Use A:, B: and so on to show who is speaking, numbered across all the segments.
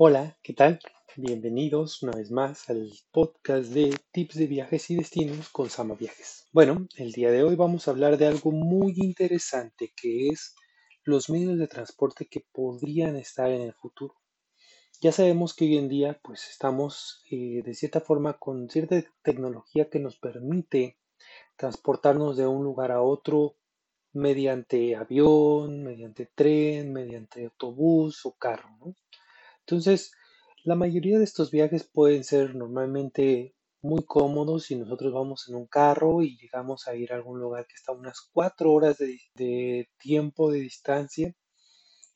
A: Hola, ¿qué tal? Bienvenidos una vez más al podcast de tips de viajes y destinos con Sama Viajes. Bueno, el día de hoy vamos a hablar de algo muy interesante que es los medios de transporte que podrían estar en el futuro. Ya sabemos que hoy en día pues estamos eh, de cierta forma con cierta tecnología que nos permite transportarnos de un lugar a otro mediante avión, mediante tren, mediante autobús o carro, ¿no? Entonces, la mayoría de estos viajes pueden ser normalmente muy cómodos si nosotros vamos en un carro y llegamos a ir a algún lugar que está a unas cuatro horas de, tiempo de distancia.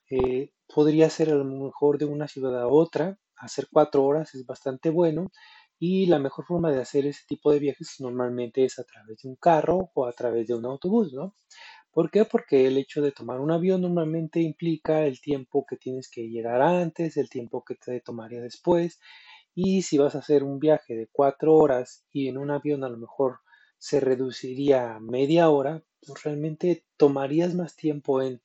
A: Eh, podría ser a lo mejor de una ciudad a otra, hacer cuatro horas es bastante bueno y la mejor forma de hacer ese tipo de viajes normalmente es a través de un carro o a través de un autobús, ¿no? ¿Por qué? Porque el hecho de tomar un avión normalmente implica el tiempo que tienes que llegar antes, el tiempo que te tomaría después. Y si vas a hacer un viaje de cuatro horas y en un avión a lo mejor se reduciría a media hora, pues realmente tomarías más tiempo en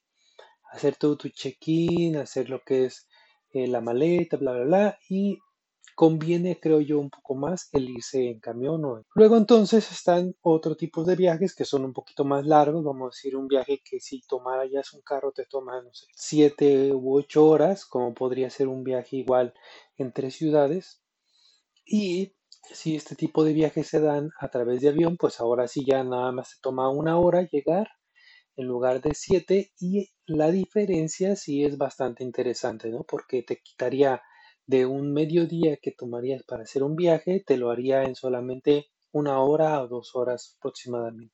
A: hacer todo tu check-in, hacer lo que es eh, la maleta, bla, bla, bla, y conviene, creo yo, un poco más el irse en camión o Luego entonces están otro tipo de viajes que son un poquito más largos, vamos a decir un viaje que si tomara ya un carro te toma, no sé, siete u ocho horas, como podría ser un viaje igual entre ciudades. Y si este tipo de viajes se dan a través de avión, pues ahora sí ya nada más se toma una hora llegar en lugar de siete y la diferencia sí es bastante interesante, ¿no? Porque te quitaría de un mediodía que tomarías para hacer un viaje, te lo haría en solamente una hora o dos horas aproximadamente.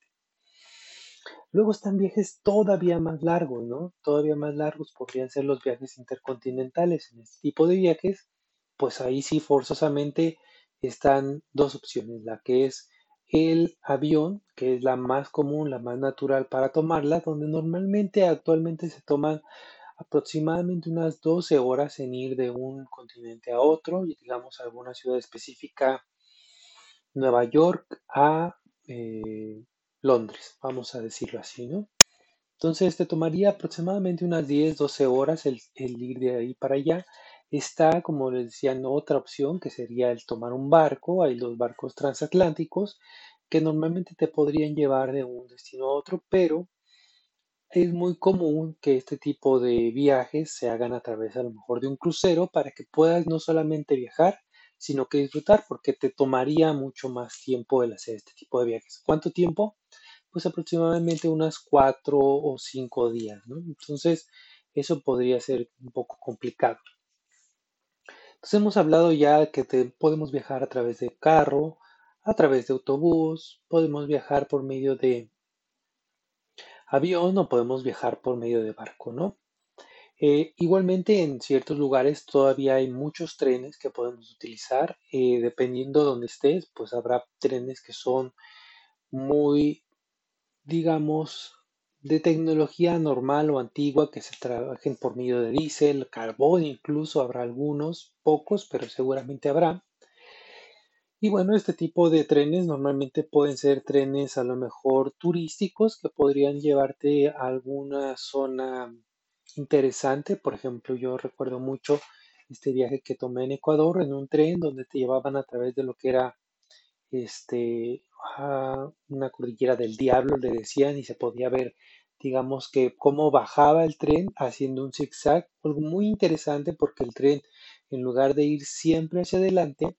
A: Luego están viajes todavía más largos, ¿no? Todavía más largos podrían ser los viajes intercontinentales. En este tipo de viajes, pues ahí sí forzosamente están dos opciones, la que es el avión, que es la más común, la más natural para tomarla, donde normalmente actualmente se toman aproximadamente unas 12 horas en ir de un continente a otro, y digamos alguna ciudad específica, Nueva York a eh, Londres, vamos a decirlo así, ¿no? Entonces te tomaría aproximadamente unas 10, 12 horas el, el ir de ahí para allá. Está, como les decía, otra opción que sería el tomar un barco. Hay los barcos transatlánticos que normalmente te podrían llevar de un destino a otro, pero es muy común que este tipo de viajes se hagan a través a lo mejor de un crucero para que puedas no solamente viajar, sino que disfrutar, porque te tomaría mucho más tiempo el hacer este tipo de viajes. ¿Cuánto tiempo? Pues aproximadamente unas cuatro o cinco días, ¿no? Entonces, eso podría ser un poco complicado. Entonces, hemos hablado ya que podemos viajar a través de carro, a través de autobús, podemos viajar por medio de avión o podemos viajar por medio de barco, ¿no? Eh, igualmente en ciertos lugares todavía hay muchos trenes que podemos utilizar, eh, dependiendo de donde estés, pues habrá trenes que son muy, digamos, de tecnología normal o antigua que se trabajen por medio de diésel, carbón, incluso habrá algunos, pocos, pero seguramente habrá. Y bueno, este tipo de trenes normalmente pueden ser trenes a lo mejor turísticos que podrían llevarte a alguna zona interesante. Por ejemplo, yo recuerdo mucho este viaje que tomé en Ecuador en un tren donde te llevaban a través de lo que era este una cordillera del diablo, le decían, y se podía ver, digamos que cómo bajaba el tren haciendo un zigzag, algo muy interesante porque el tren, en lugar de ir siempre hacia adelante,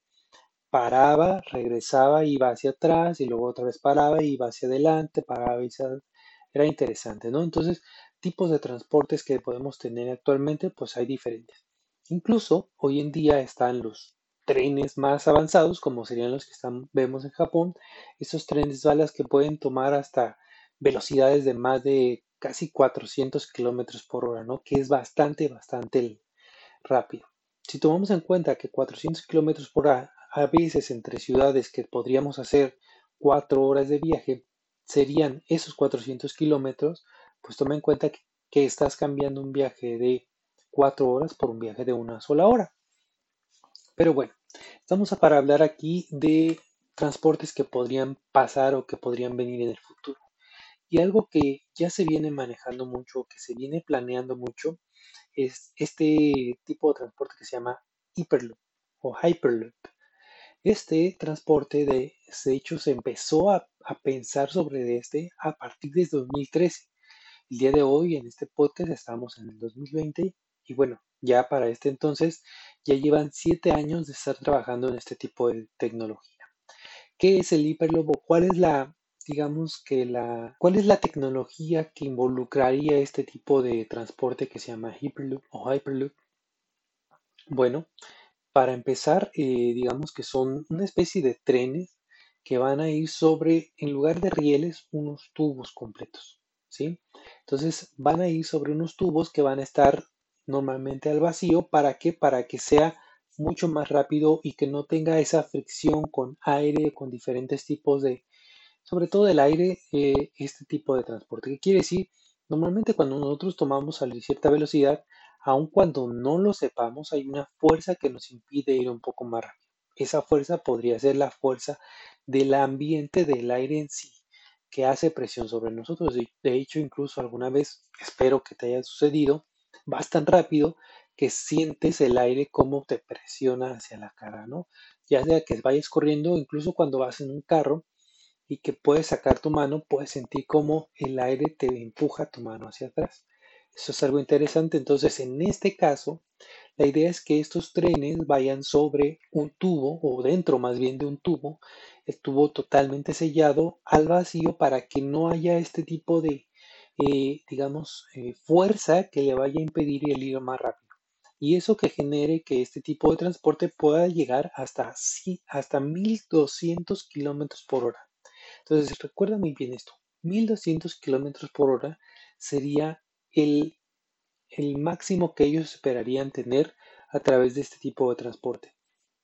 A: paraba, regresaba, iba hacia atrás y luego otra vez paraba, iba hacia adelante, paraba y hacia... Era interesante, ¿no? Entonces, tipos de transportes que podemos tener actualmente, pues hay diferentes. Incluso hoy en día están los trenes más avanzados, como serían los que están, vemos en Japón, esos trenes balas que pueden tomar hasta velocidades de más de casi 400 kilómetros por hora, ¿no? Que es bastante, bastante rápido. Si tomamos en cuenta que 400 kilómetros por hora a veces entre ciudades que podríamos hacer cuatro horas de viaje, serían esos 400 kilómetros, pues toma en cuenta que, estás cambiando un viaje de cuatro horas por un viaje de una sola hora. Pero bueno, estamos para hablar aquí de transportes que podrían pasar o que podrían venir en el futuro. Y algo que ya se viene manejando mucho, que se viene planeando mucho, es este tipo de transporte que se llama Hyperloop o Hyperloop. Este transporte, de, hecho, se empezó a, pensar sobre este a partir de 2013. El día de hoy, en este podcast, estamos en el 2020 y bueno, ya para este entonces, ya llevan siete años de estar trabajando en este tipo de tecnología. ¿Qué es el Hyperloop o cuál es la, digamos que la, cuál es la tecnología que involucraría este tipo de transporte que se llama Hyperloop o Hyperloop? Bueno, para empezar, eh, digamos que son una especie de trenes que van a ir sobre, en lugar de rieles, unos tubos completos, ¿sí? Entonces van a ir sobre unos tubos que van a estar normalmente al vacío. ¿Para qué? Para que sea mucho más rápido y que no tenga esa fricción con aire, con diferentes tipos de, sobre todo el aire, eh, este tipo de transporte. ¿Qué quiere decir? Normalmente cuando nosotros tomamos a cierta velocidad, aun cuando no lo sepamos, hay una fuerza que nos impide ir un poco más rápido. Esa fuerza podría ser la fuerza del ambiente del aire en sí, que hace presión sobre nosotros. De hecho, incluso alguna vez, espero que te haya sucedido, vas tan rápido que sientes el aire como te presiona hacia la cara, ¿no? Ya sea que vayas corriendo, incluso cuando vas en un carro y que puedes sacar tu mano, puedes sentir como el aire te empuja tu mano hacia atrás. Eso es algo interesante. Entonces, en este caso, la idea es que estos trenes vayan sobre un tubo o dentro más bien de un tubo, el tubo totalmente sellado al vacío para que no haya este tipo de, eh, digamos, eh, fuerza que le vaya a impedir el ir más rápido. Y eso que genere que este tipo de transporte pueda llegar hasta, hasta 1200 kilómetros por hora. Entonces, recuerda muy bien esto. 1200 kilómetros por hora sería el, máximo que ellos esperarían tener a través de este tipo de transporte.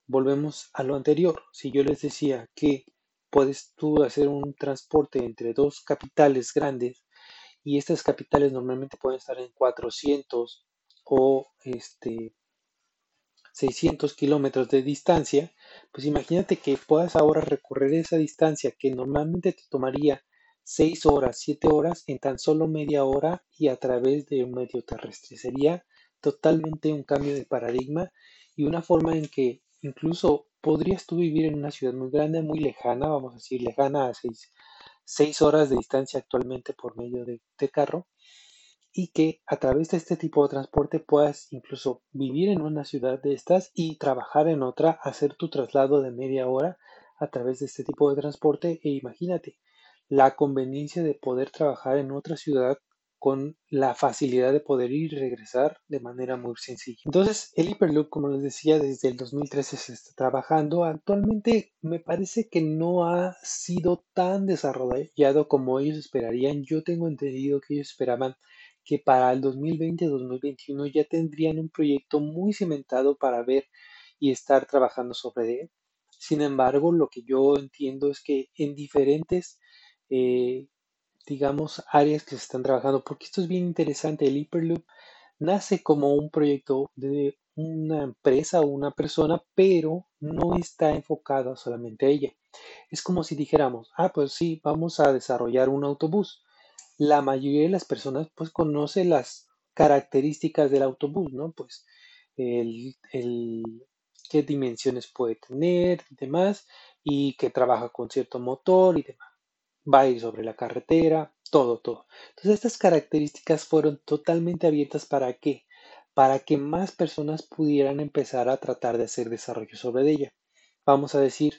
A: Volvemos a lo anterior. Si yo les decía que puedes tú hacer un transporte entre dos capitales grandes y estas capitales normalmente pueden estar en 400 o este 600 kilómetros de distancia, pues imagínate que puedas ahora recorrer esa distancia que normalmente te tomaría 6 horas, 7 horas en tan solo media hora y a través de un medio terrestre. Sería totalmente un cambio de paradigma y una forma en que incluso podrías tú vivir en una ciudad muy grande, muy lejana, vamos a decir lejana a 6, horas de distancia actualmente por medio de, de carro y que a través de este tipo de transporte puedas incluso vivir en una ciudad de estas y trabajar en otra, hacer tu traslado de media hora a través de este tipo de transporte e imagínate, la conveniencia de poder trabajar en otra ciudad con la facilidad de poder ir y regresar de manera muy sencilla. Entonces, el Hyperloop, como les decía, desde el 2013 se está trabajando. Actualmente me parece que no ha sido tan desarrollado como ellos esperarían. Yo tengo entendido que ellos esperaban que para el 2020-2021 ya tendrían un proyecto muy cimentado para ver y estar trabajando sobre él. Sin embargo, lo que yo entiendo es que en diferentes eh, digamos, áreas que se están trabajando, porque esto es bien interesante. El Hyperloop nace como un proyecto de una empresa o una persona, pero no está enfocada solamente a ella. Es como si dijéramos, ah, pues sí, vamos a desarrollar un autobús. La mayoría de las personas pues conoce las características del autobús, ¿no? Pues el, el qué dimensiones puede tener y demás, y que trabaja con cierto motor y demás va a ir sobre la carretera, todo, todo. Entonces estas características fueron totalmente abiertas para qué? Para que más personas pudieran empezar a tratar de hacer desarrollo sobre ella. Vamos a decir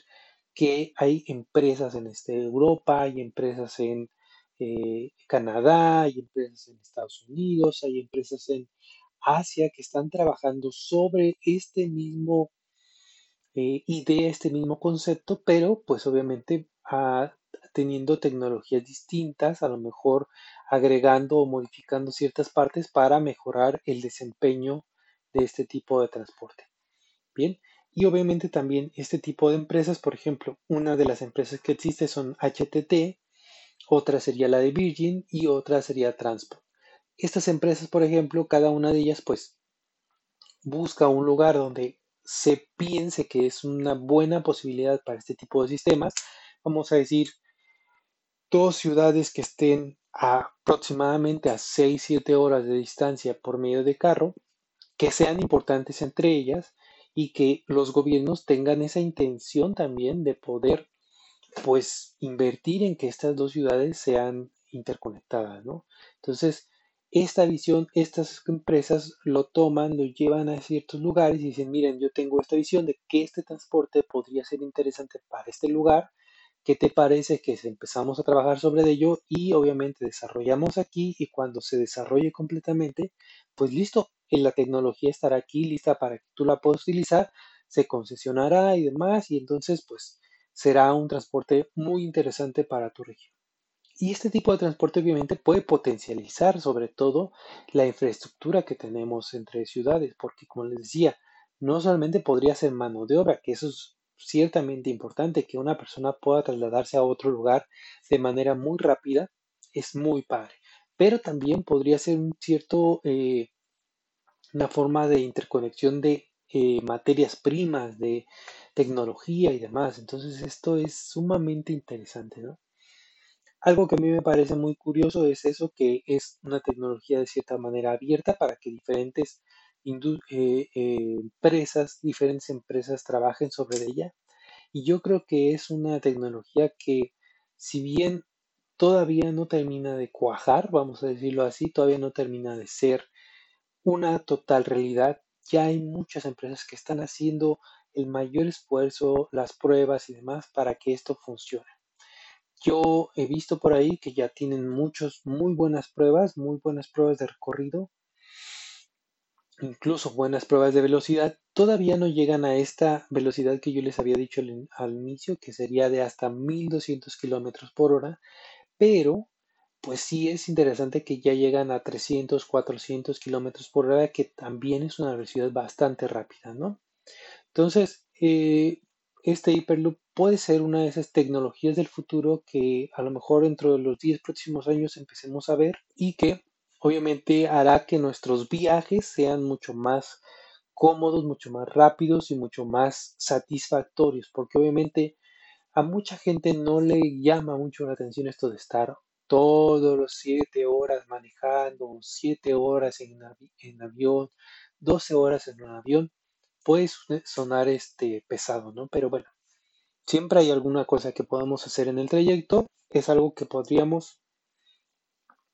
A: que hay empresas en este Europa, hay empresas en eh, Canadá, hay empresas en Estados Unidos, hay empresas en Asia que están trabajando sobre este mismo eh, idea, este mismo concepto, pero pues obviamente a, teniendo tecnologías distintas, a lo mejor agregando o modificando ciertas partes para mejorar el desempeño de este tipo de transporte. Bien, y obviamente también este tipo de empresas, por ejemplo, una de las empresas que existe son HTT, otra sería la de Virgin y otra sería Transport. Estas empresas, por ejemplo, cada una de ellas pues busca un lugar donde se piense que es una buena posibilidad para este tipo de sistemas. Vamos a decir, dos ciudades que estén aproximadamente a 6-7 horas de distancia por medio de carro, que sean importantes entre ellas y que los gobiernos tengan esa intención también de poder pues invertir en que estas dos ciudades sean interconectadas, ¿no? Entonces, esta visión, estas empresas lo toman, lo llevan a ciertos lugares y dicen, miren, yo tengo esta visión de que este transporte podría ser interesante para este lugar. ¿Qué te parece que empezamos a trabajar sobre ello y obviamente desarrollamos aquí y cuando se desarrolle completamente, pues listo, la tecnología estará aquí lista para que tú la puedas utilizar, se concesionará y demás y entonces pues será un transporte muy interesante para tu región. Y este tipo de transporte obviamente puede potencializar sobre todo la infraestructura que tenemos entre ciudades, porque como les decía, no solamente podría ser mano de obra, que eso es ciertamente importante, que una persona pueda trasladarse a otro lugar de manera muy rápida, es muy padre, pero también podría ser un cierto, eh, una forma de interconexión de eh, materias primas, de tecnología y demás. Entonces esto es sumamente interesante, ¿no? Algo que a mí me parece muy curioso es eso, que es una tecnología de cierta manera abierta para que diferentes eh, eh, empresas, diferentes empresas trabajen sobre ella. Y yo creo que es una tecnología que, si bien todavía no termina de cuajar, vamos a decirlo así, todavía no termina de ser una total realidad, ya hay muchas empresas que están haciendo el mayor esfuerzo, las pruebas y demás para que esto funcione. Yo he visto por ahí que ya tienen muchos, muy buenas pruebas, muy buenas pruebas de recorrido, incluso buenas pruebas de velocidad. Todavía no llegan a esta velocidad que yo les había dicho al, inicio, que sería de hasta 1200 kilómetros por hora, pero pues sí es interesante que ya llegan a 300, 400 kilómetros por hora, que también es una velocidad bastante rápida, ¿no? Entonces, eh, este Hyperloop puede ser una de esas tecnologías del futuro que a lo mejor dentro de los 10 próximos años empecemos a ver y que obviamente hará que nuestros viajes sean mucho más cómodos, mucho más rápidos y mucho más satisfactorios, porque obviamente a mucha gente no le llama mucho la atención esto de estar todos los 7 horas manejando, 7 horas en, en avión, 12 horas en un avión puede sonar este pesado, ¿no? Pero bueno, siempre hay alguna cosa que podamos hacer en el trayecto, es algo que podríamos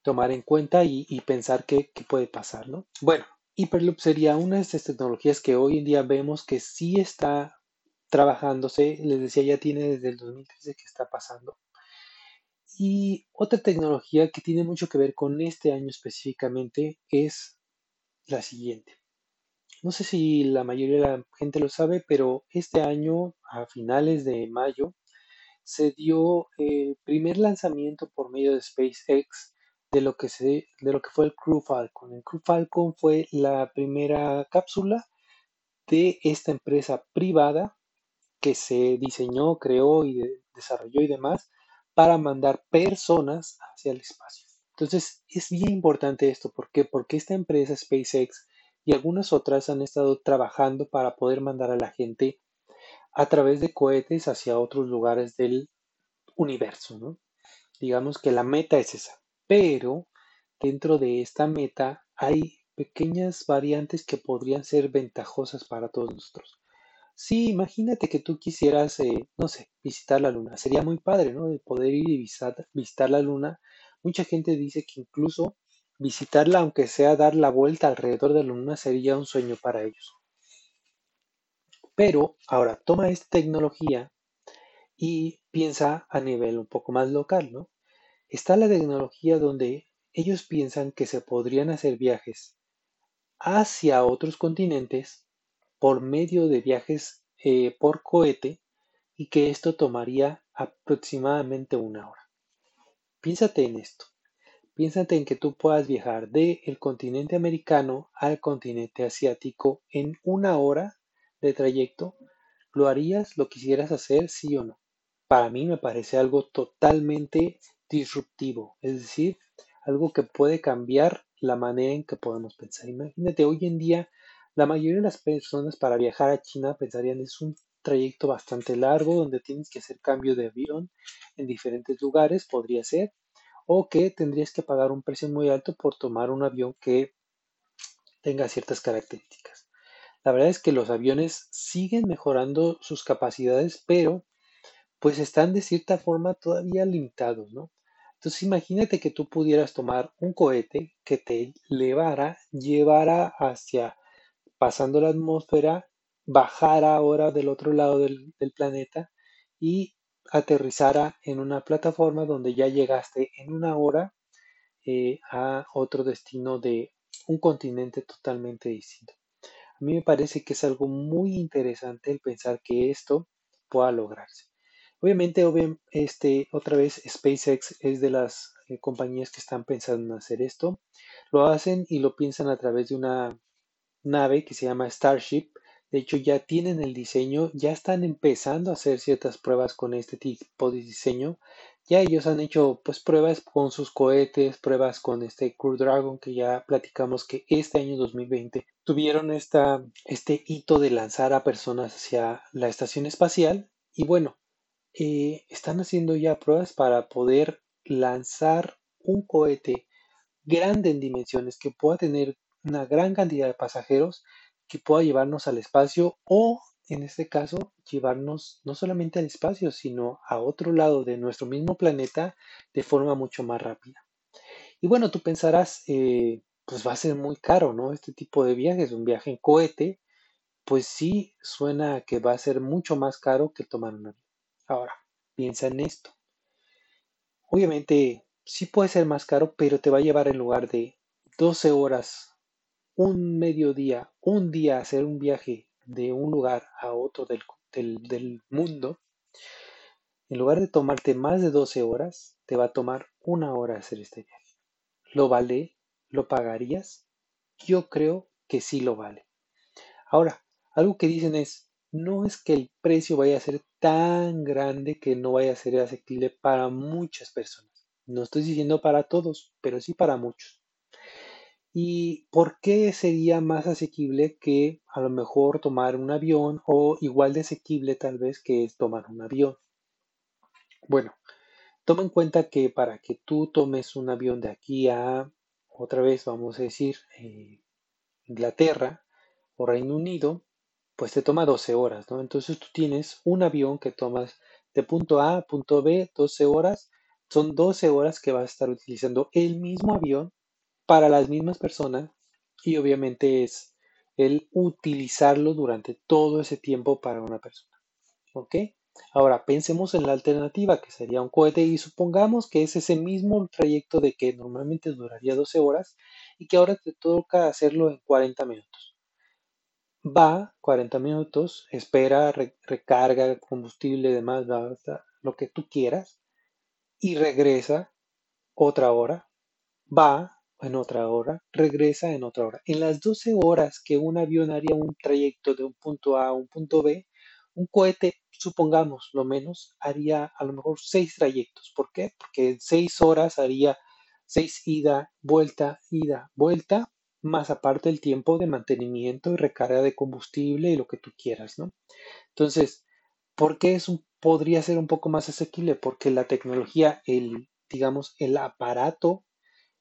A: tomar en cuenta y, pensar qué, puede pasar, ¿no? Bueno, Hyperloop sería una de estas tecnologías que hoy en día vemos que sí está trabajándose, les decía, ya tiene desde el 2013 que está pasando. Y otra tecnología que tiene mucho que ver con este año específicamente es la siguiente. No sé si la mayoría de la gente lo sabe, pero este año, a finales de mayo, se dio el primer lanzamiento por medio de SpaceX de lo que, se, de lo que fue el Crew Falcon. El Crew Falcon fue la primera cápsula de esta empresa privada que se diseñó, creó y desarrolló y demás para mandar personas hacia el espacio. Entonces es bien importante esto, ¿por qué? Porque esta empresa SpaceX y algunas otras han estado trabajando para poder mandar a la gente a través de cohetes hacia otros lugares del universo, ¿no? Digamos que la meta es esa, pero dentro de esta meta hay pequeñas variantes que podrían ser ventajosas para todos nosotros. Sí, imagínate que tú quisieras, eh, no sé, visitar la luna. Sería muy padre, ¿no? De poder ir y visitar, visitar la luna. Mucha gente dice que incluso Visitarla, aunque sea dar la vuelta alrededor de la luna, sería un sueño para ellos. Pero ahora toma esta tecnología y piensa a nivel un poco más local, ¿no? Está la tecnología donde ellos piensan que se podrían hacer viajes hacia otros continentes por medio de viajes eh, por cohete y que esto tomaría aproximadamente una hora. Piénsate en esto. Piénsate en que tú puedas viajar del continente americano al continente asiático en una hora de trayecto. ¿Lo harías? ¿Lo quisieras hacer? Sí o no. Para mí me parece algo totalmente disruptivo, es decir, algo que puede cambiar la manera en que podemos pensar. Imagínate, hoy en día la mayoría de las personas para viajar a China pensarían es un trayecto bastante largo donde tienes que hacer cambio de avión en diferentes lugares, podría ser, o que tendrías que pagar un precio muy alto por tomar un avión que tenga ciertas características. La verdad es que los aviones siguen mejorando sus capacidades, pero pues están de cierta forma todavía limitados, ¿no? Entonces imagínate que tú pudieras tomar un cohete que te elevara, llevara hacia, pasando la atmósfera, bajara ahora del otro lado del, planeta y aterrizara en una plataforma donde ya llegaste en una hora eh, a otro destino de un continente totalmente distinto. A mí me parece que es algo muy interesante el pensar que esto pueda lograrse. Obviamente, este, otra vez, SpaceX es de las eh, compañías que están pensando en hacer esto. Lo hacen y lo piensan a través de una nave que se llama Starship. De hecho, ya tienen el diseño, ya están empezando a hacer ciertas pruebas con este tipo de diseño. Ya ellos han hecho pues pruebas con sus cohetes, pruebas con este Crew Dragon que ya platicamos que este año 2020 tuvieron esta, este hito de lanzar a personas hacia la estación espacial. Y bueno, eh, están haciendo ya pruebas para poder lanzar un cohete grande en dimensiones que pueda tener una gran cantidad de pasajeros que pueda llevarnos al espacio o en este caso llevarnos no solamente al espacio sino a otro lado de nuestro mismo planeta de forma mucho más rápida. Y bueno, tú pensarás, eh, pues va a ser muy caro, ¿no? Este tipo de viajes, un viaje en cohete, pues sí suena que va a ser mucho más caro que tomar un avión. Ahora, piensa en esto. Obviamente, sí puede ser más caro, pero te va a llevar en lugar de 12 horas, un mediodía, un día hacer un viaje de un lugar a otro del, del mundo. En lugar de tomarte más de 12 horas, te va a tomar una hora hacer este viaje. ¿Lo vale? ¿Lo pagarías? Yo creo que sí lo vale. Ahora, algo que dicen es, no es que el precio vaya a ser tan grande que no vaya a ser asequible para muchas personas. No estoy diciendo para todos, pero sí para muchos. ¿Y por qué sería más asequible que a lo mejor tomar un avión o igual de asequible tal vez que es tomar un avión? Bueno, toma en cuenta que para que tú tomes un avión de aquí a, otra vez vamos a decir, eh, Inglaterra o Reino Unido, pues te toma 12 horas, ¿no? Entonces tú tienes un avión que tomas de punto A a punto B, 12 horas, son 12 horas que vas a estar utilizando el mismo avión para las mismas personas y obviamente es el utilizarlo durante todo ese tiempo para una persona. ¿Ok? Ahora pensemos en la alternativa que sería un cohete y supongamos que es ese mismo trayecto de que normalmente duraría 12 horas y que ahora te toca hacerlo en 40 minutos va 40 minutos, espera, recarga combustible, demás, lo que tú quieras, y regresa otra hora, va en otra hora, regresa en otra hora. En las 12 horas que un avión haría un trayecto de un punto A a un punto B, un cohete, supongamos lo menos, haría a lo mejor seis trayectos. ¿Por qué? Porque en seis horas haría seis ida, vuelta, ida, vuelta, más aparte el tiempo de mantenimiento y recarga de combustible y lo que tú quieras, ¿no? Entonces, ¿por qué es un, podría ser un poco más asequible? Porque la tecnología, el, digamos, el aparato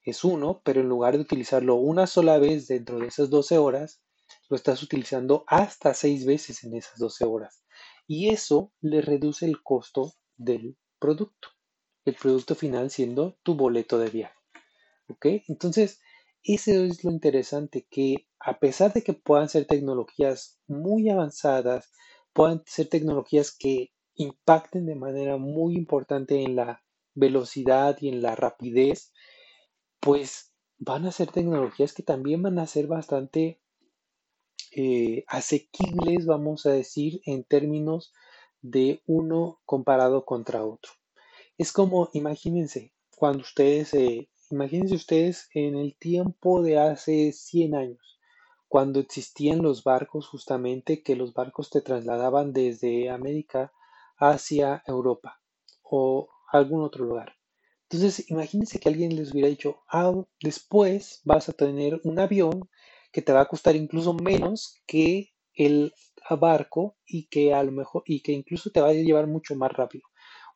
A: es uno, pero en lugar de utilizarlo una sola vez dentro de esas 12 horas, lo estás utilizando hasta seis veces en esas 12 horas. Y eso le reduce el costo del producto. El producto final siendo tu boleto de viaje. ¿Ok? Entonces, eso es lo interesante, que a pesar de que puedan ser tecnologías muy avanzadas, puedan ser tecnologías que impacten de manera muy importante en la velocidad y en la rapidez, pues van a ser tecnologías que también van a ser bastante eh, asequibles, vamos a decir, en términos de uno comparado contra otro. Es como, imagínense, cuando ustedes eh, Imagínense ustedes en el tiempo de hace 100 años, cuando existían los barcos justamente, que los barcos te trasladaban desde América hacia Europa o algún otro lugar. Entonces, imagínense que alguien les hubiera dicho, ah, después vas a tener un avión que te va a costar incluso menos que el barco y que a lo mejor y que incluso te va a llevar mucho más rápido.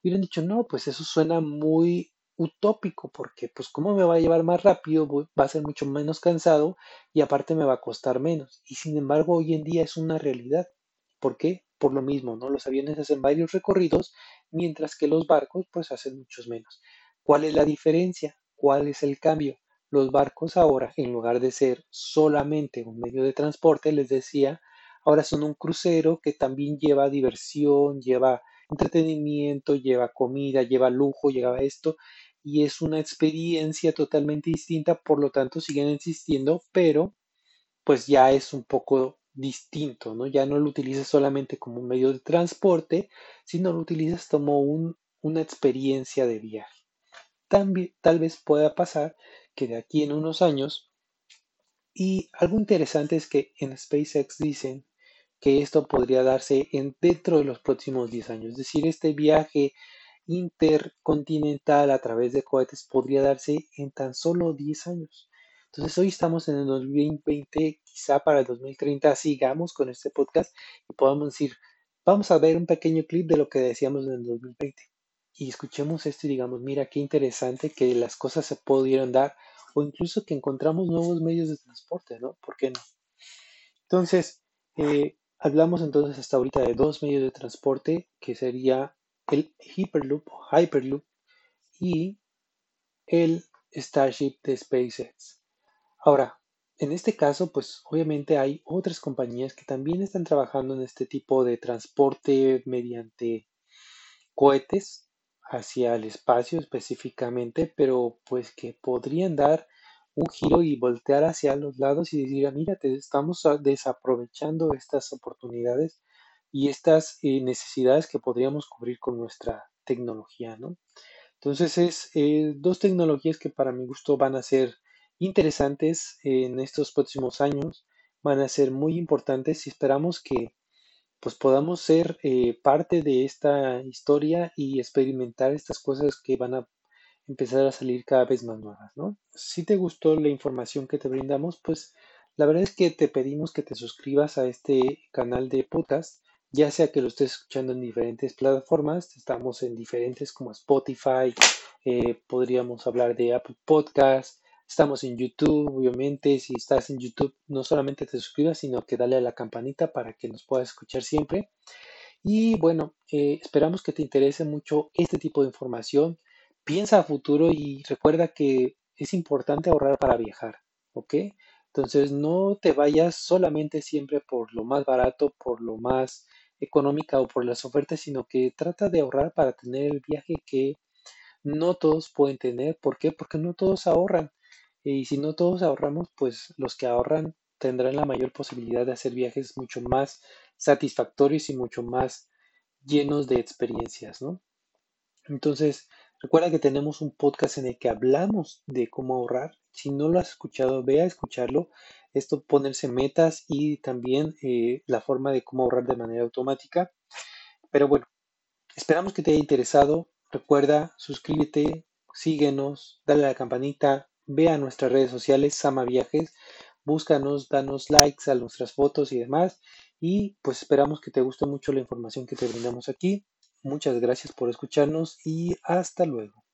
A: Hubieran dicho, no, pues eso suena muy utópico porque pues cómo me va a llevar más rápido, va a ser mucho menos cansado y aparte me va a costar menos. Y sin embargo hoy en día es una realidad. ¿Por qué? Por lo mismo, ¿no? Los aviones hacen varios recorridos mientras que los barcos pues hacen muchos menos. ¿Cuál es la diferencia? ¿Cuál es el cambio? Los barcos ahora, en lugar de ser solamente un medio de transporte, les decía, ahora son un crucero que también lleva diversión, lleva entretenimiento, lleva comida, lleva lujo, lleva esto, y es una experiencia totalmente distinta, por lo tanto siguen existiendo, pero pues ya es un poco distinto, ¿no? Ya no lo utilizas solamente como un medio de transporte, sino lo utilizas como una experiencia de viaje. También, tal vez pueda pasar que de aquí en unos años, y algo interesante es que en SpaceX dicen que esto podría darse en, dentro de los próximos 10 años. Es decir, este viaje intercontinental a través de cohetes podría darse en tan solo 10 años. Entonces hoy estamos en el 2020, quizá para el 2030 sigamos con este podcast y podamos decir, vamos a ver un pequeño clip de lo que decíamos en el 2020 y escuchemos esto y digamos, mira qué interesante que las cosas se pudieron dar o incluso que encontramos nuevos medios de transporte, ¿no? ¿Por qué no? Entonces, eh, Hablamos entonces hasta ahorita de dos medios de transporte, que sería el Hyperloop y el Starship de SpaceX. Ahora, en este caso, pues obviamente hay otras compañías que también están trabajando en este tipo de transporte mediante cohetes hacia el espacio específicamente, pero pues que podrían dar un giro y voltear hacia los lados y decir, ah, mira, te estamos desaprovechando estas oportunidades y estas eh, necesidades que podríamos cubrir con nuestra tecnología, ¿no? Entonces es eh, dos tecnologías que para mi gusto van a ser interesantes en estos próximos años, van a ser muy importantes y esperamos que pues podamos ser eh, parte de esta historia y experimentar estas cosas que van a empezar a salir cada vez más nuevas, ¿no? Si te gustó la información que te brindamos, pues la verdad es que te pedimos que te suscribas a este canal de podcast, ya sea que lo estés escuchando en diferentes plataformas, estamos en diferentes como Spotify, eh, podríamos hablar de Apple Podcast, estamos en YouTube, obviamente, si estás en YouTube, no solamente te suscribas, sino que dale a la campanita para que nos puedas escuchar siempre. Y bueno, eh, esperamos que te interese mucho este tipo de información piensa a futuro y recuerda que es importante ahorrar para viajar, ¿ok? Entonces no te vayas solamente siempre por lo más barato, por lo más económica o por las ofertas, sino que trata de ahorrar para tener el viaje que no todos pueden tener. ¿Por qué? Porque no todos ahorran. Y si no todos ahorramos, pues los que ahorran tendrán la mayor posibilidad de hacer viajes mucho más satisfactorios y mucho más llenos de experiencias, ¿no? Entonces, Recuerda que tenemos un podcast en el que hablamos de cómo ahorrar. Si no lo has escuchado, ve a escucharlo. Esto ponerse metas y también eh, la forma de cómo ahorrar de manera automática. Pero bueno, esperamos que te haya interesado. Recuerda, suscríbete, síguenos, dale a la campanita, ve a nuestras redes sociales, Sama Viajes, búscanos, danos likes a nuestras fotos y demás. Y pues esperamos que te guste mucho la información que te brindamos aquí. Muchas gracias por escucharnos y hasta luego.